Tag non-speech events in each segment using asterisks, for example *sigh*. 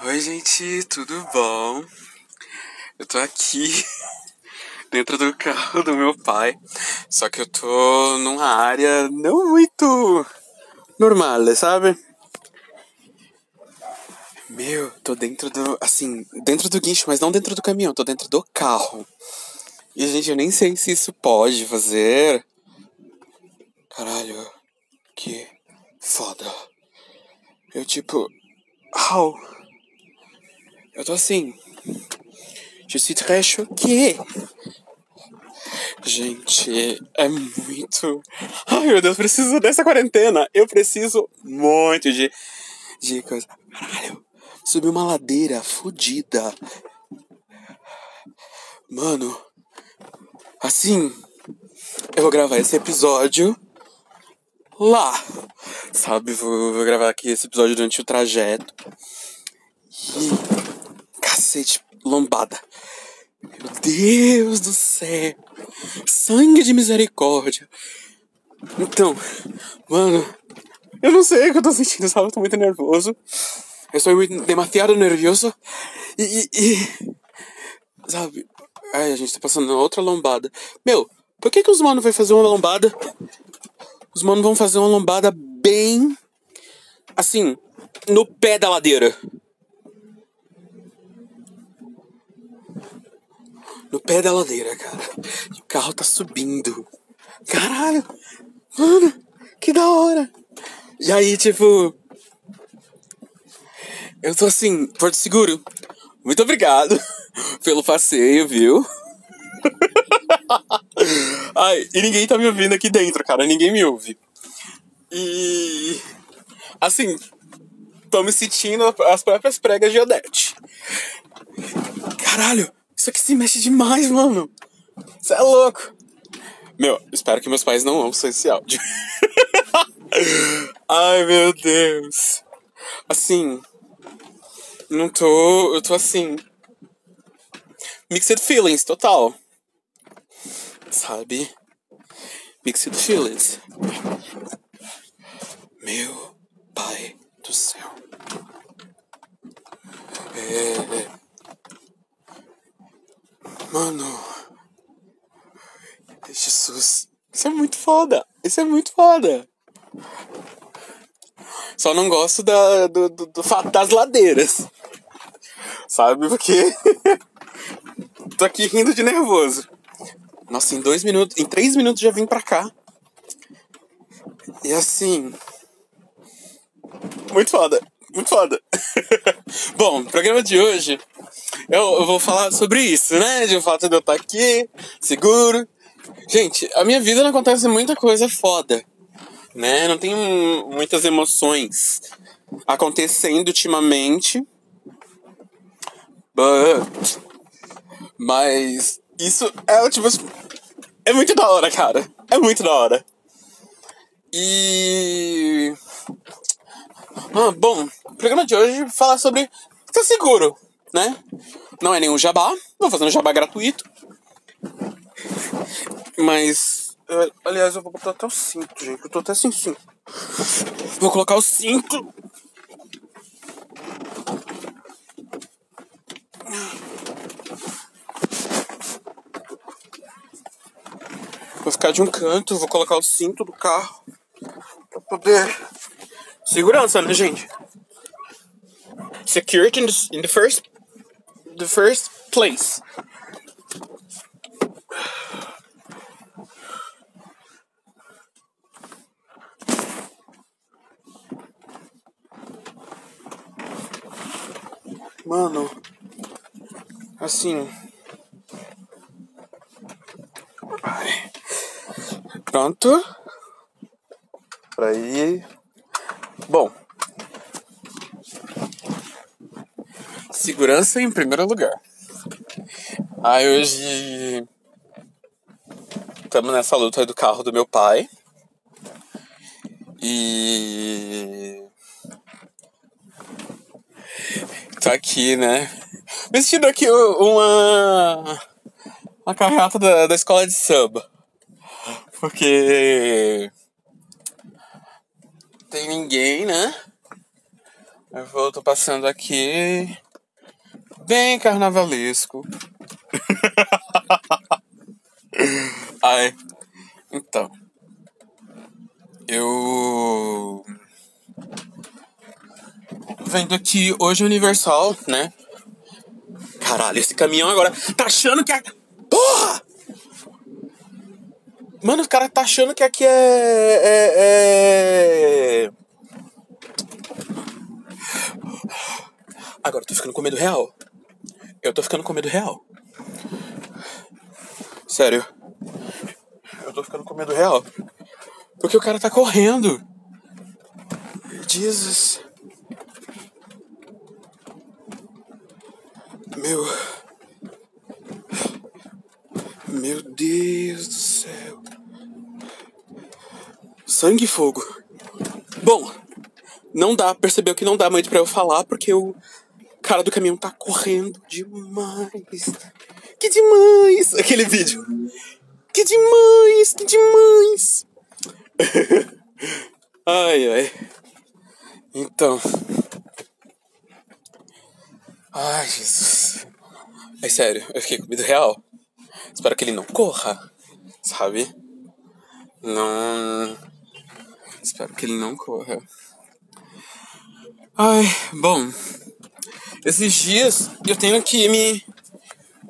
Oi, gente, tudo bom? Eu tô aqui *laughs* dentro do carro do meu pai, só que eu tô numa área não muito normal, sabe? Meu, tô dentro do. Assim, dentro do guincho, mas não dentro do caminhão, tô dentro do carro. E, gente, eu nem sei se isso pode fazer. Caralho, que foda. Eu, tipo. Au! Eu tô assim. Je suis très choqué. Gente, é muito. Ai meu Deus, preciso dessa quarentena. Eu preciso muito de. de coisa. Caralho, subi uma ladeira fodida. Mano, assim. Eu vou gravar esse episódio lá. Sabe, vou, vou gravar aqui esse episódio durante o trajeto. E cacete, lombada. Meu Deus do céu. Sangue de misericórdia. Então, mano, eu não sei o que eu tô sentindo, sabe? Eu tô muito nervoso. Eu estou demasiado nervioso. E, e, e, Sabe? Ai, a gente tá passando outra lombada. Meu, por que que os manos vão fazer uma lombada? Os manos vão fazer uma lombada bem. Assim, no pé da ladeira. No pé da ladeira, cara. E o carro tá subindo. Caralho! Mano, que da hora! E aí, tipo. Eu tô assim, Porto Seguro, muito obrigado *laughs* pelo passeio, viu? *laughs* Ai, e ninguém tá me ouvindo aqui dentro, cara. Ninguém me ouve. E. Assim, tô me sentindo as próprias pregas de Odete. Caralho, isso aqui se mexe demais, mano. Você é louco. Meu, espero que meus pais não ouçam esse áudio. *laughs* Ai, meu Deus. Assim. Não tô. Eu tô assim. Mixed feelings, total. Sabe? Mixed feelings. Meu pai do céu. É. Mano. Jesus. Isso é muito foda. Isso é muito foda. Só não gosto da, do, do, do fato das ladeiras. Sabe? Porque. *laughs* Tô aqui rindo de nervoso. Nossa, em dois minutos. Em três minutos já vim pra cá. E assim. Muito foda. Muito foda. *laughs* Bom, programa de hoje eu, eu, vou falar sobre isso, né? De fato de eu estar aqui, seguro. Gente, a minha vida não acontece muita coisa foda, né? Não tem muitas emoções acontecendo ultimamente. But, mas isso é tipo. É muito da hora, cara. É muito da hora. E. Ah, bom, o programa de hoje fala sobre ficar seguro, né? Não é nenhum jabá, vou fazer um jabá gratuito. Mas. aliás, eu vou botar até o cinto, gente. Eu tô até sem cinto. Vou colocar o cinto. Vou ficar de um canto, vou colocar o cinto do carro pra poder. Segurança, né, gente? Security in the, in the first the first place. Mano, assim. Pronto. Pra ir. Bom, segurança em primeiro lugar. Aí hoje estamos nessa luta do carro do meu pai. E tá aqui, né? Vestido aqui uma uma carreata da, da escola de samba. Porque tem ninguém, né? Eu vou, tô passando aqui. Bem carnavalesco. *laughs* Ai. Então. Eu. Vendo aqui hoje Universal, né? Caralho, esse caminhão agora tá achando que é. Porra! Mano, o cara tá achando que aqui é. é, é... Agora eu tô ficando com medo real. Eu tô ficando com medo real. Sério. Eu tô ficando com medo real. Porque o cara tá correndo. Jesus. Meu. Meu Deus do céu. Sangue e fogo. Bom, não dá, percebeu que não dá muito pra eu falar porque o cara do caminhão tá correndo demais. Que demais! Aquele vídeo. Que demais, que demais. *laughs* ai, ai. Então. Ai, Jesus. É sério, eu fiquei com medo real. Espero que ele não corra, sabe? Não. Espero que ele não corra. Ai, bom. Esses dias eu tenho que me.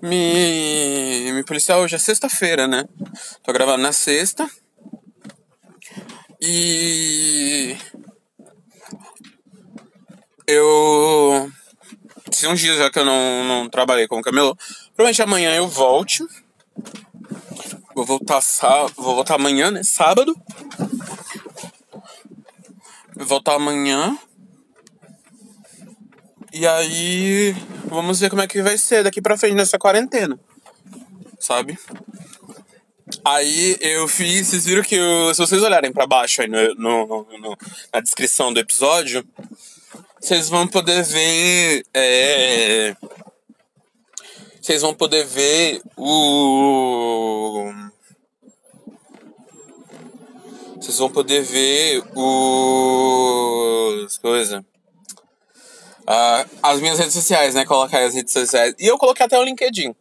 Me. Me policiar hoje é sexta-feira, né? Tô gravando na sexta. E. Eu. Tinha uns dias já que eu não, não trabalhei com o camelô. Provavelmente amanhã eu volte. Vou voltar sábado. Vou voltar amanhã, né? Sábado. Vou voltar amanhã. E aí, vamos ver como é que vai ser daqui pra frente nessa quarentena. Sabe? Aí eu fiz, vocês viram que eu, se vocês olharem para baixo aí no, no, no, na descrição do episódio, vocês vão poder ver. É, vocês vão poder ver o. Vocês vão poder ver os. coisa. Uh, as minhas redes sociais, né? Colocar as redes sociais. E eu coloquei até o LinkedIn.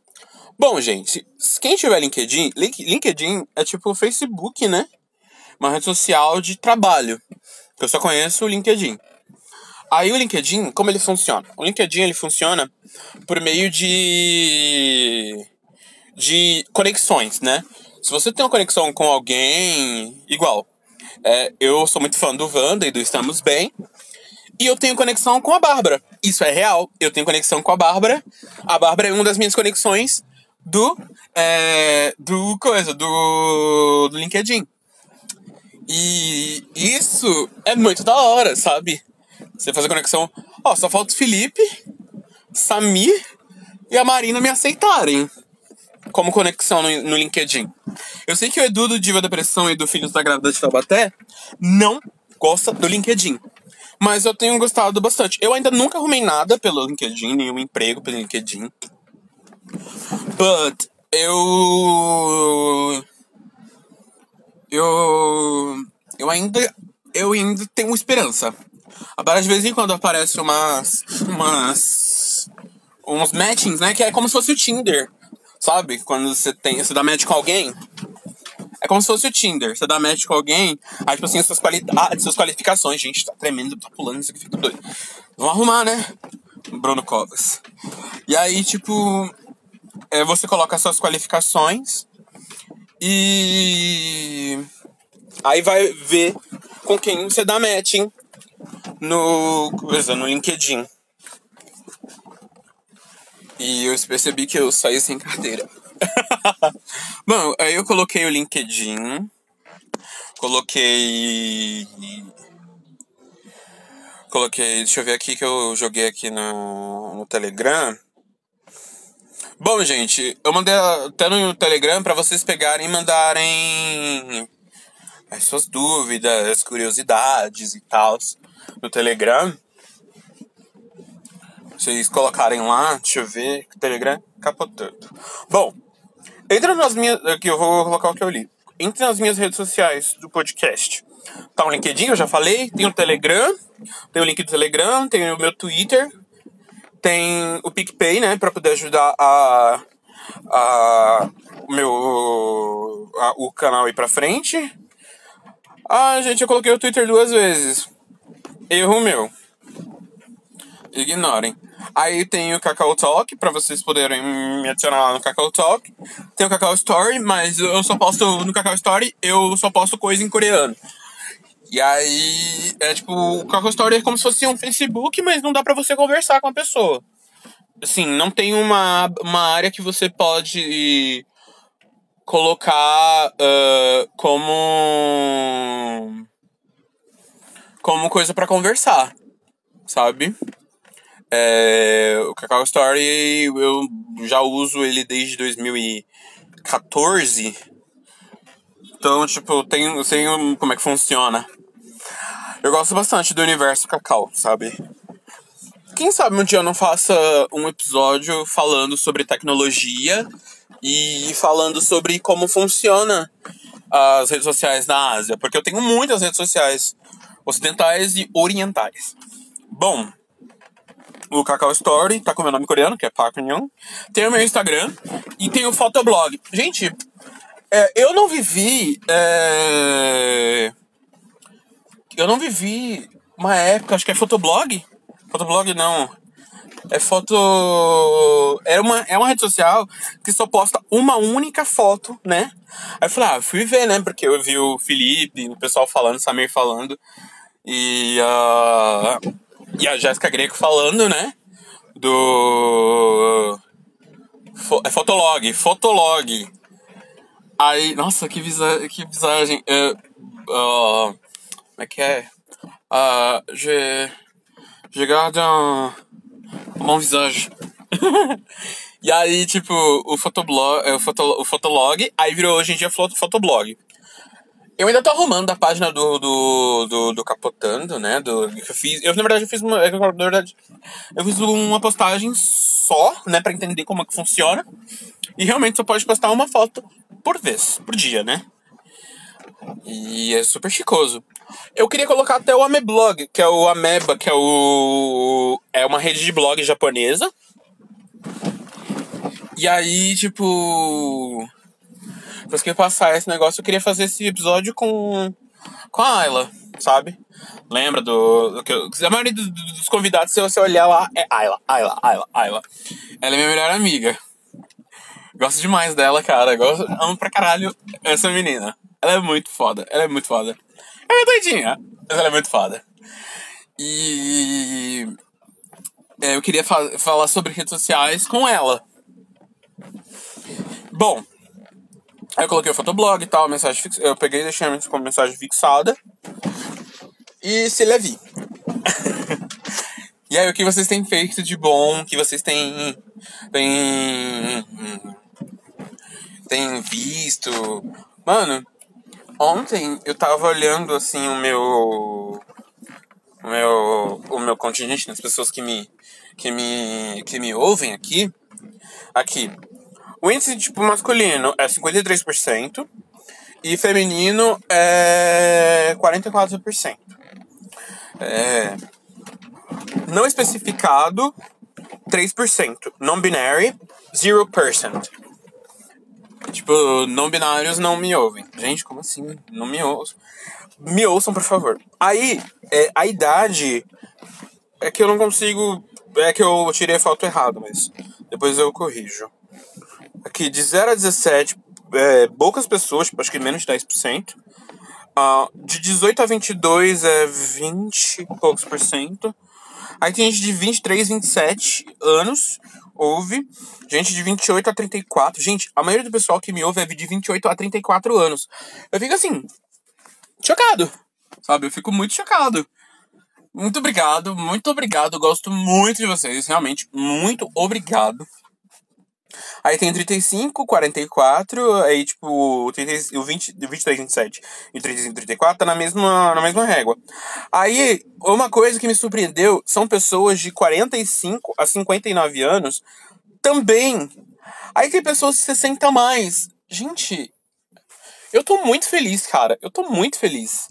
Bom, gente, quem tiver LinkedIn, LinkedIn é tipo o Facebook, né? Uma rede social de trabalho. Eu só conheço o LinkedIn. Aí o LinkedIn, como ele funciona? O LinkedIn ele funciona por meio de de conexões, né? Se você tem uma conexão com alguém, igual. É, eu sou muito fã do Wanda e do Estamos Bem. E eu tenho conexão com a Bárbara. Isso é real. Eu tenho conexão com a Bárbara. A Bárbara é uma das minhas conexões do. É, do coisa, do, do LinkedIn. E isso é muito da hora, sabe? Você fazer conexão. Ó, só falta o Felipe, Samir e a Marina me aceitarem como conexão no, no LinkedIn. Eu sei que o Edu do Diva Depressão e do Filhos da Grávida de Taubaté não gosta do LinkedIn. Mas eu tenho gostado bastante. Eu ainda nunca arrumei nada pelo LinkedIn, nenhum emprego pelo LinkedIn. But eu. Eu. Eu ainda. Eu ainda tenho esperança. Agora, de vez em quando aparece umas. umas. uns matchings, né? Que é como se fosse o Tinder. Sabe? Quando você tem. Você dá match com alguém. É como se fosse o Tinder. Você dá match com alguém, aí, tipo assim, suas qualidades, suas qualificações. Gente, tá tremendo, tá pulando, isso aqui fica doido. Vamos arrumar, né? Bruno Covas. E aí, tipo, é, você coloca suas qualificações e aí vai ver com quem você dá matching no, coisa, no LinkedIn. E eu percebi que eu saí sem carteira. *laughs* Bom, aí eu coloquei o LinkedIn. Coloquei. Coloquei. Deixa eu ver aqui que eu joguei aqui no, no Telegram. Bom, gente, eu mandei até no Telegram para vocês pegarem e mandarem as suas dúvidas, curiosidades e tal no Telegram. Vocês colocarem lá, deixa eu ver, Telegram capotando. Bom, entra nas minhas. Aqui eu vou colocar o que eu li. Entre nas minhas redes sociais do podcast. Tá o LinkedIn, eu já falei. Tem o Telegram. Tem o link do Telegram. Tem o meu Twitter. Tem o PicPay, né? Pra poder ajudar a. a o meu. A, o canal ir pra frente. Ah, gente, eu coloquei o Twitter duas vezes. Erro meu. Ignorem. Aí tem o Cacau Talk, pra vocês poderem me adicionar lá no Cacau Talk. Tem o Cacau Story, mas eu só posto no Cacau Story, eu só posto coisa em coreano. E aí, é tipo, o Cacau Story é como se fosse um Facebook, mas não dá pra você conversar com a pessoa. Assim, não tem uma, uma área que você pode colocar uh, como como coisa para conversar, sabe? É, o Cacau Story eu já uso ele desde 2014. Então, tipo, tenho, sei como é que funciona. Eu gosto bastante do universo Cacau, sabe? Quem sabe um dia eu não faça um episódio falando sobre tecnologia e falando sobre como funciona as redes sociais na Ásia, porque eu tenho muitas redes sociais ocidentais e orientais. Bom, o Cacau Story tá com meu nome coreano, que é Park Young. Tem o meu Instagram e tem o Fotoblog. Gente, é, eu não vivi. É, eu não vivi uma época, acho que é Fotoblog. Fotoblog não. É foto. É uma, é uma rede social que só posta uma única foto, né? Aí eu falei, ah, fui ver, né? Porque eu vi o Felipe, o pessoal falando, o Samir falando. E, uh, e a Jéssica Greco falando, né? Do. É Fotolog, Fotolog. Aí, nossa, que, visa, que visagem. Uh, uh, como é que é? Uh, je, je garde un, mon visage. *laughs* e aí, tipo, o Fotoblog, o, foto, o Fotolog, aí virou hoje em dia Fotoblog. Eu ainda tô arrumando a página do, do, do, do Capotando, né? Do, eu fiz. Eu, na verdade, eu fiz uma. Na verdade, eu fiz uma postagem só, né? Pra entender como é que funciona. E realmente só pode postar uma foto por vez, por dia, né? E é super chicoso. Eu queria colocar até o Ameblog, que é o Ameba, que é o. É uma rede de blog japonesa. E aí, tipo depois que passar esse negócio, eu queria fazer esse episódio com, com a Ayla, sabe? Lembra do, do a maioria dos, dos, convidados, se você olhar lá, é Ayla, Ayla, Ayla, Ayla. Ela é minha melhor amiga. Gosto demais dela, cara. Gosto, amo pra caralho essa menina. Ela é muito foda, ela é muito foda. Ela é doidinha, mas ela é muito foda. E é, eu queria fa falar sobre redes sociais com ela. Bom, Aí eu coloquei o fotoblog e tal, mensagem fix... eu peguei e deixei como mensagem fixada. E se levi. *laughs* e aí, o que vocês têm feito de bom? O que vocês têm. têm. têm visto? Mano, ontem eu tava olhando assim o meu. O meu, o meu contingente, as pessoas que me, que me, que me ouvem aqui. Aqui, o índice tipo masculino é 53% e feminino é 44%. É, não especificado 3%, non-binary 0%. Tipo, não binários não me ouvem. Gente, como assim? Não me ouçam. Me ouçam, por favor. Aí, é, a idade é que eu não consigo. É que eu tirei a foto errada, mas depois eu corrijo. Aqui, de 0 a 17, é, poucas pessoas, tipo, acho que menos de 10%. Uh, de 18 a 22 é 20 e poucos por cento. Aí tem gente de 23, 27 anos, ouve. Gente de 28 a 34. Gente, a maioria do pessoal que me ouve é de 28 a 34 anos. Eu fico assim, chocado. Sabe? Eu fico muito chocado. Muito obrigado, muito obrigado. Gosto muito de vocês, realmente, muito obrigado. Aí tem 35, 44, aí tipo, o, 30, o 20, 23, 27 e 35, 34 tá na mesma, na mesma régua. Aí, uma coisa que me surpreendeu são pessoas de 45 a 59 anos também. Aí tem pessoas de 60 a mais. Gente, eu tô muito feliz, cara. Eu tô muito feliz.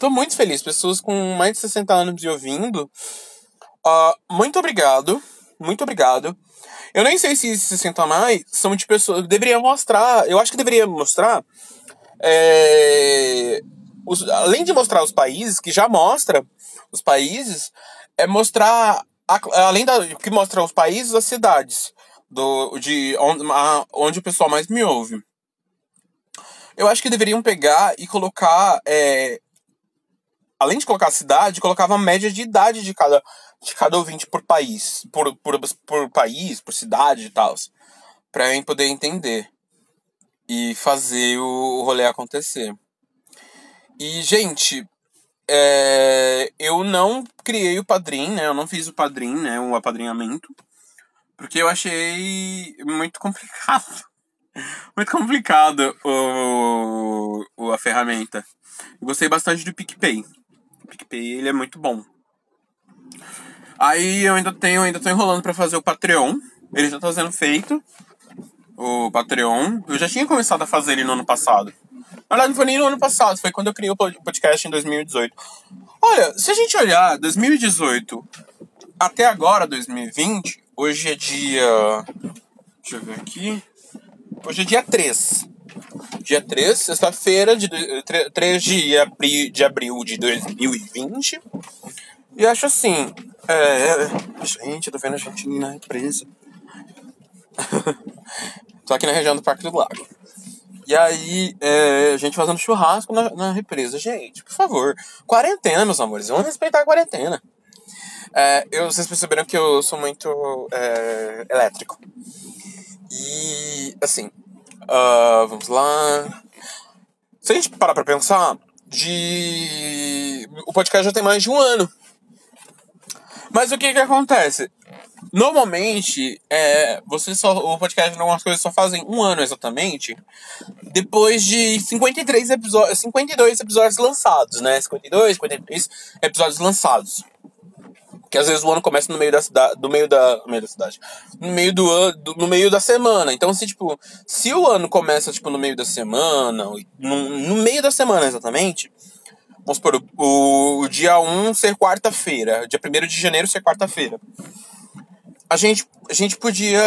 Tô muito feliz. Pessoas com mais de 60 anos me ouvindo. Uh, muito obrigado. Muito obrigado. Eu nem sei se esses 60 a mais são de pessoas. Deveria mostrar. Eu acho que deveria mostrar. É, os, além de mostrar os países, que já mostra os países, é mostrar. A, além da que mostra os países, as cidades. Do, de onde, a, onde o pessoal mais me ouve. Eu acho que deveriam pegar e colocar. É, além de colocar a cidade, colocava a média de idade de cada, de cada ouvinte por país. Por, por, por país, por cidade e tal. Pra eu poder entender. E fazer o, rolê acontecer. E, gente, é, eu não criei o padrinho, né? Eu não fiz o padrinho, né? O apadrinhamento. Porque eu achei muito complicado. *laughs* muito complicado o, o, a ferramenta. Gostei bastante do PicPay. O PicPay ele é muito bom. Aí eu ainda tenho, ainda tô enrolando para fazer o Patreon. Ele já tá sendo feito. O Patreon. Eu já tinha começado a fazer ele no ano passado. Na verdade, não foi nem no ano passado, foi quando eu criei o podcast em 2018. Olha, se a gente olhar 2018 até agora, 2020, hoje é dia. Deixa eu ver aqui. Hoje é dia 3. Dia 3, sexta-feira, de 3 de de abril de 2020. E acho assim. É, gente, eu tô vendo a gente na represa. *laughs* tô aqui na região do Parque do Lago. E aí, é, a gente fazendo churrasco na, na, represa. Gente, por favor, quarentena, meus amores, vamos respeitar a quarentena. É, eu, vocês perceberam que eu sou muito é, elétrico. E, assim, uh, vamos lá. Se a gente parar pra pensar, de. O podcast já tem mais de um ano. Mas o que que acontece? Normalmente, é, você só, o podcast algumas coisas só fazem um ano exatamente, depois de 53 episódios, 52 episódios lançados, né? 52, 53 episódios lançados. Que às vezes o ano começa no meio da cidade. Do meio da. Meio da cidade. No meio do ano. No meio da semana. Então, se, tipo, se o ano começa, tipo, no meio da semana, no, no meio da semana exatamente. Vamos supor, o, o dia 1 ser quarta-feira. Dia 1 de janeiro ser quarta-feira. A gente, a gente podia.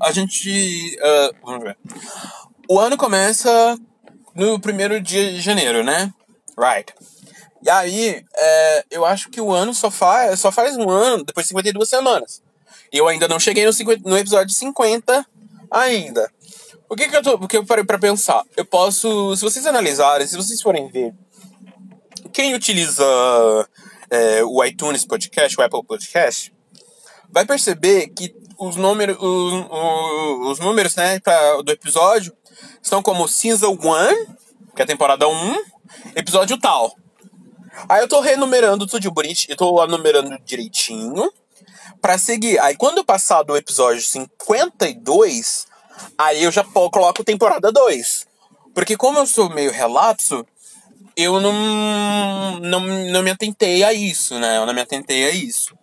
A gente. Uh, vamos ver. O ano começa no primeiro dia de janeiro, né? Right. E aí, é, eu acho que o ano só faz, só faz um ano depois de 52 semanas. E eu ainda não cheguei no, 50, no episódio 50 ainda. O que que eu, tô, que eu parei pra pensar? Eu posso, se vocês analisarem, se vocês forem ver, quem utiliza é, o iTunes Podcast, o Apple Podcast, vai perceber que os números, os, os, os números né, pra, do episódio estão como Season 1, que é a temporada 1, episódio tal. Aí eu tô renumerando tudo bonitinho, eu tô direitinho para seguir. Aí quando eu passar do episódio 52, aí eu já coloco temporada 2. Porque como eu sou meio relapso, eu não, não, não me atentei a isso, né? Eu não me atentei a isso.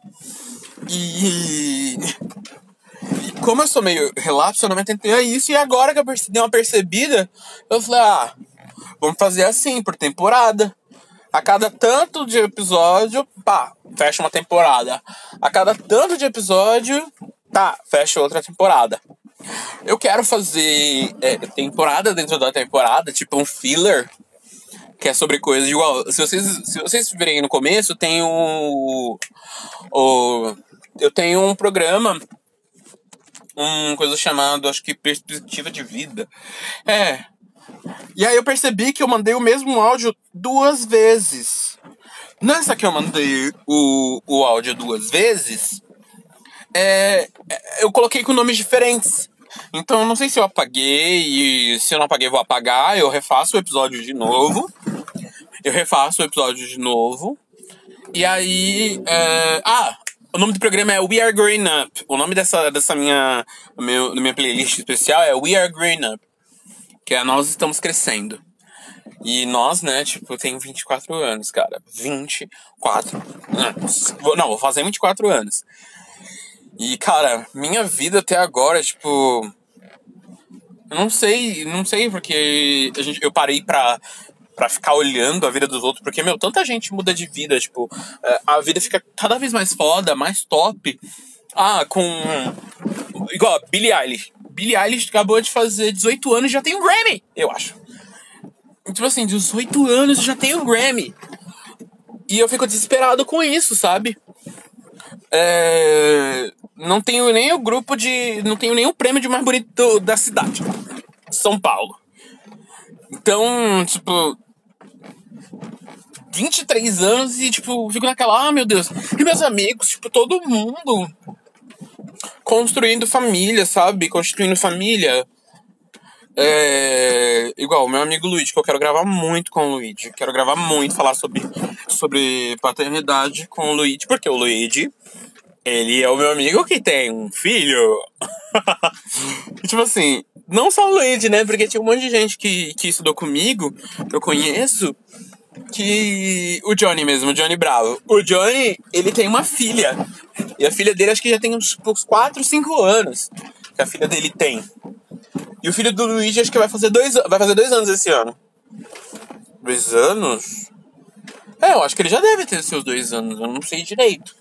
E, e como eu sou meio relapso, eu não me atentei a isso. E agora que eu dei uma percebida, eu falei, ah, vamos fazer assim, por temporada. A cada tanto de episódio, pá, fecha uma temporada. A cada tanto de episódio, tá, fecha outra temporada. Eu quero fazer é, temporada dentro da temporada, tipo um filler, que é sobre coisas igual. Se vocês, se vocês verem no começo, tem o. o eu tenho um programa um coisa chamado, acho que perspectiva de vida. É, e aí eu percebi que eu mandei o mesmo áudio duas vezes. Nessa que eu mandei o, o áudio duas vezes, é, é eu coloquei com nomes diferentes. Então eu não sei se eu apaguei, e se eu não apaguei, eu vou apagar. Eu refaço o episódio de novo. Eu refaço o episódio de novo. E aí. É, ah! O nome do programa é We Are Growing Up. O nome dessa, dessa minha, meu, minha playlist especial é We Are Growing Up que é nós estamos crescendo. E nós, né, tipo, tenho 24 anos, cara. 24 anos. Não, vou fazer 24 anos. E, cara, minha vida até agora, tipo. Eu não sei, não sei, porque a gente, eu parei pra pra ficar olhando a vida dos outros, porque, meu, tanta gente muda de vida, tipo, é, a vida fica cada vez mais foda, mais top. Ah, com. Igual, Billie Eilish. Billie Eilish acabou de fazer 18 anos e já tem um Grammy, eu acho. Tipo assim, 18 anos e já tem um Grammy. E eu fico desesperado com isso, sabe? É... Não tenho nem o grupo de. Não tenho o prêmio de mais bonito da cidade. São Paulo. Então, tipo. 23 anos e, tipo, fico naquela, ah, meu Deus. E meus amigos, tipo, todo mundo construindo família, sabe? Constituindo família. É, igual, meu amigo Luigi, que eu quero gravar muito com o Luigi. Quero gravar muito, falar sobre, sobre paternidade com o Luigi, porque o Luigi, ele é o meu amigo que tem um filho. *laughs* tipo assim, não só o Luigi, né? Porque tinha um monte de gente que, que estudou comigo, que eu conheço, que o Johnny mesmo, o Johnny Bravo. O Johnny, ele tem uma filha. E a filha dele acho que já tem uns, uns 4, 5 anos que a filha dele tem. E o filho do Luigi acho que vai fazer dois, vai fazer dois anos esse ano. Dois anos? É, eu acho que ele já deve ter seus dois anos, eu não sei direito.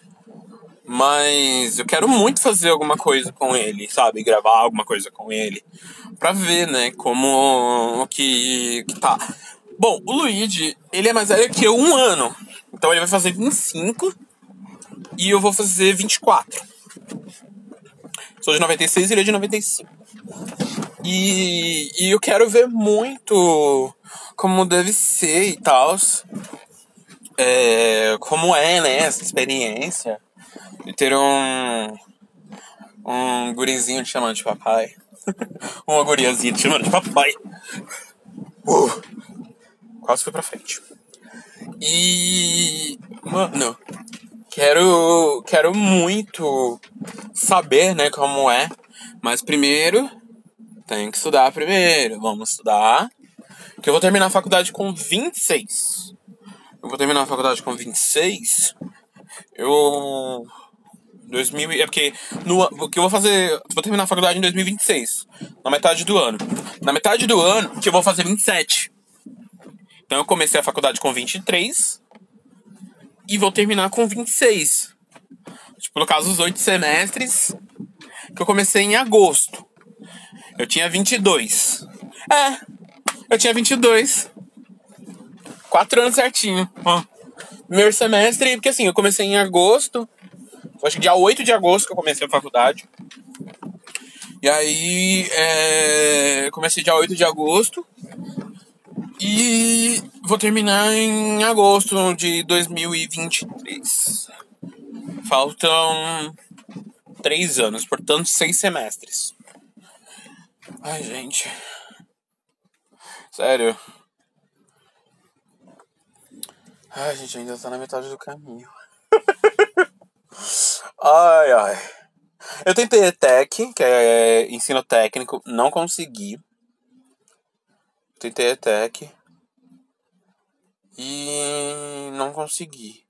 Mas eu quero muito fazer alguma coisa com ele, sabe? Gravar alguma coisa com ele. Pra ver, né, como que, que tá. Bom, o Luigi, ele é mais velho que eu um ano. Então ele vai fazer 25 e eu vou fazer 24. Sou de 96 e ele é de 95. E, e eu quero ver muito como deve ser e tal. É, como é, né, essa experiência. De ter um. Um gurizinho te chamando de papai. *laughs* Uma guriazinha te chamando de papai. Uh, quase foi pra frente. E. Mano, quero. Quero muito saber, né, como é. Mas primeiro, tenho que estudar primeiro. Vamos estudar. Que eu vou terminar a faculdade com 26. Eu vou terminar a faculdade com 26. Eu. 2000, é porque no que eu vou fazer, vou terminar a faculdade em 2026, na metade do ano. Na metade do ano que eu vou fazer 27. Então eu comecei a faculdade com 23 e vou terminar com 26. Tipo, no caso, os oito semestres que eu comecei em agosto. Eu tinha 22. É, eu tinha 22. Quatro anos certinho. Ó. Primeiro semestre, porque assim, eu comecei em agosto. Acho que dia 8 de agosto que eu comecei a faculdade. E aí, é, comecei dia 8 de agosto. E vou terminar em agosto de 2023. Faltam três anos, portanto, seis semestres. Ai, gente. Sério. Ai, gente, ainda tá na metade do caminho. *laughs* ai, ai. Eu tentei ETEC, que é ensino técnico, não consegui. Tentei ETEC. E não consegui.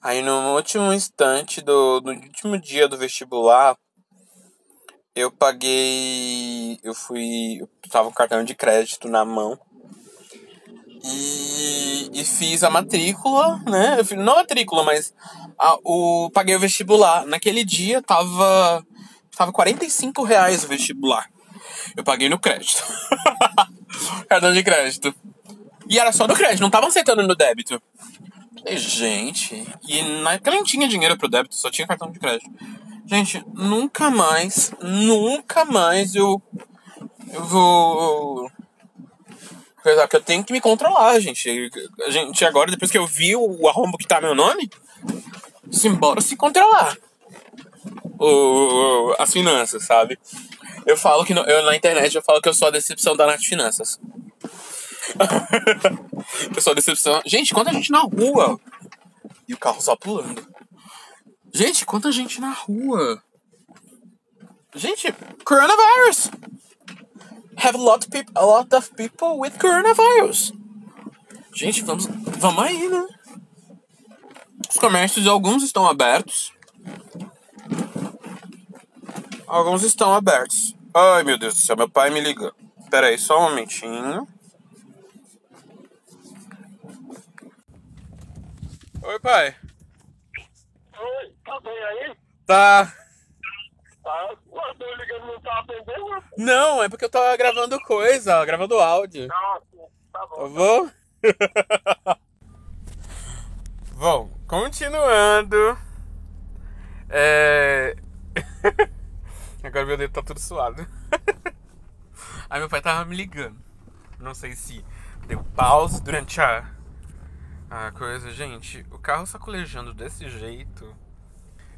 Aí no último instante do no último dia do vestibular, eu paguei, eu fui, eu tava com cartão de crédito na mão. E, e fiz a matrícula, né? Fiz, não a matrícula, mas a, o paguei o vestibular. Naquele dia tava tava 45 reais o vestibular. Eu paguei no crédito. *laughs* cartão de crédito. E era só no crédito, não tava aceitando no débito. E, gente, e naquela não tinha dinheiro pro débito, só tinha cartão de crédito. Gente, nunca mais, nunca mais eu. Eu vou. Porque eu tenho que me controlar, gente. A gente agora, depois que eu vi o arrombo que tá meu nome, simbora se controlar. O, as finanças, sabe? Eu falo que no, eu, na internet eu falo que eu sou a decepção da Nath Finanças. *laughs* Pessoal, decepção. Gente, quanta gente na rua. E o carro só pulando. Gente, quanta gente na rua. Gente, coronavirus have a lot, of people, a lot of people with coronavirus. Gente, vamos, vamos aí, né? Os comércios, alguns estão abertos. Alguns estão abertos. Ai, meu Deus do céu, meu pai me liga. Pera aí, só um momentinho. Oi, pai. Oi, tá bem aí? Tá. Não tá é porque eu tava gravando coisa, ó, gravando áudio. Não, tá Tá bom. bom? *laughs* bom, continuando. É. *laughs* Agora meu dedo tá tudo suado. *laughs* Aí meu pai tava me ligando. Não sei se deu pause durante a, a coisa. Gente, o carro sacolejando desse jeito.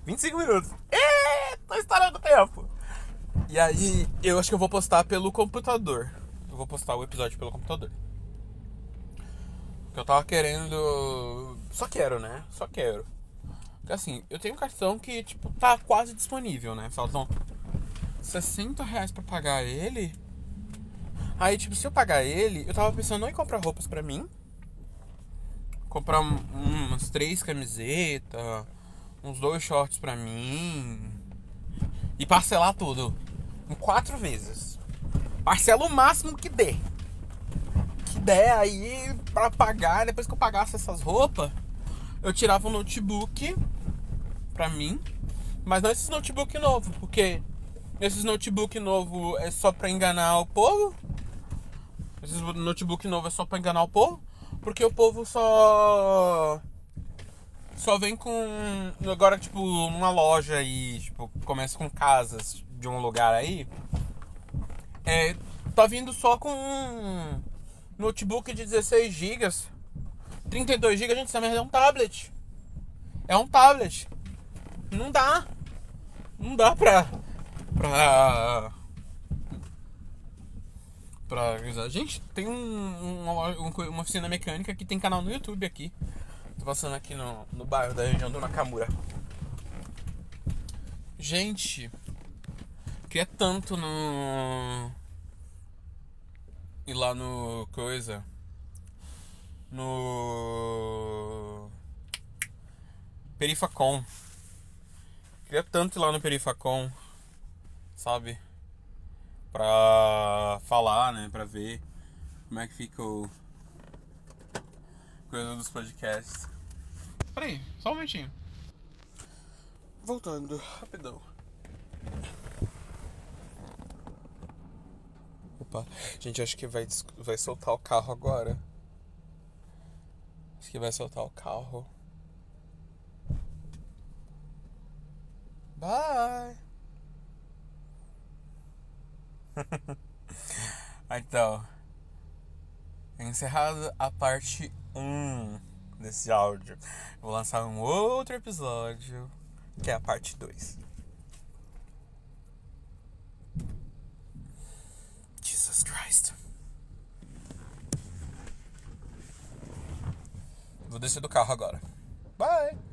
25 minutos. Ê, tô estourando o tempo. E aí, eu acho que eu vou postar pelo computador. Eu vou postar o episódio pelo computador. Porque eu tava querendo. Só quero, né? Só quero. Porque assim, eu tenho um cartão que, tipo, tá quase disponível, né? Faltam 60 reais pra pagar ele. Aí, tipo, se eu pagar ele, eu tava pensando em comprar roupas pra mim. Comprar um- umas três camisetas, uns dois shorts pra mim. E parcelar tudo. Quatro vezes. Parcela o máximo que der. Que der aí pra pagar. Depois que eu pagasse essas roupas, eu tirava um notebook pra mim. Mas não esse notebook novo, porque esses notebook novo é só pra enganar o povo. Esse notebook novo é só pra enganar o povo. Porque o povo só. Só vem com. Agora, tipo, numa loja aí, tipo, começa com casas de um lugar aí. É. Tá vindo só com um notebook de 16 GB. 32 GB, gente, essa merda é um tablet. É um tablet. Não dá. Não dá pra. Pra. Pra. Gente, tem um, uma, oficina mecânica que tem canal no YouTube aqui. Tô passando aqui no, no bairro da região do Nakamura. Gente, queria tanto no. Ir lá no. Coisa. No. Perifacom. Queria tanto ir lá no Perifacom. Sabe? Pra falar, né? Pra ver como é que fica o. Coisa dos podcasts. Peraí, só um momentinho. Voltando, rapidão. Opa, gente, acho que vai, vai soltar o carro agora. Acho que vai soltar o carro. Bye! *laughs* então, encerrado a parte 1 desse áudio. Vou lançar um outro episódio, que é a parte 2. Jesus Christ. Vou descer do carro agora. Bye!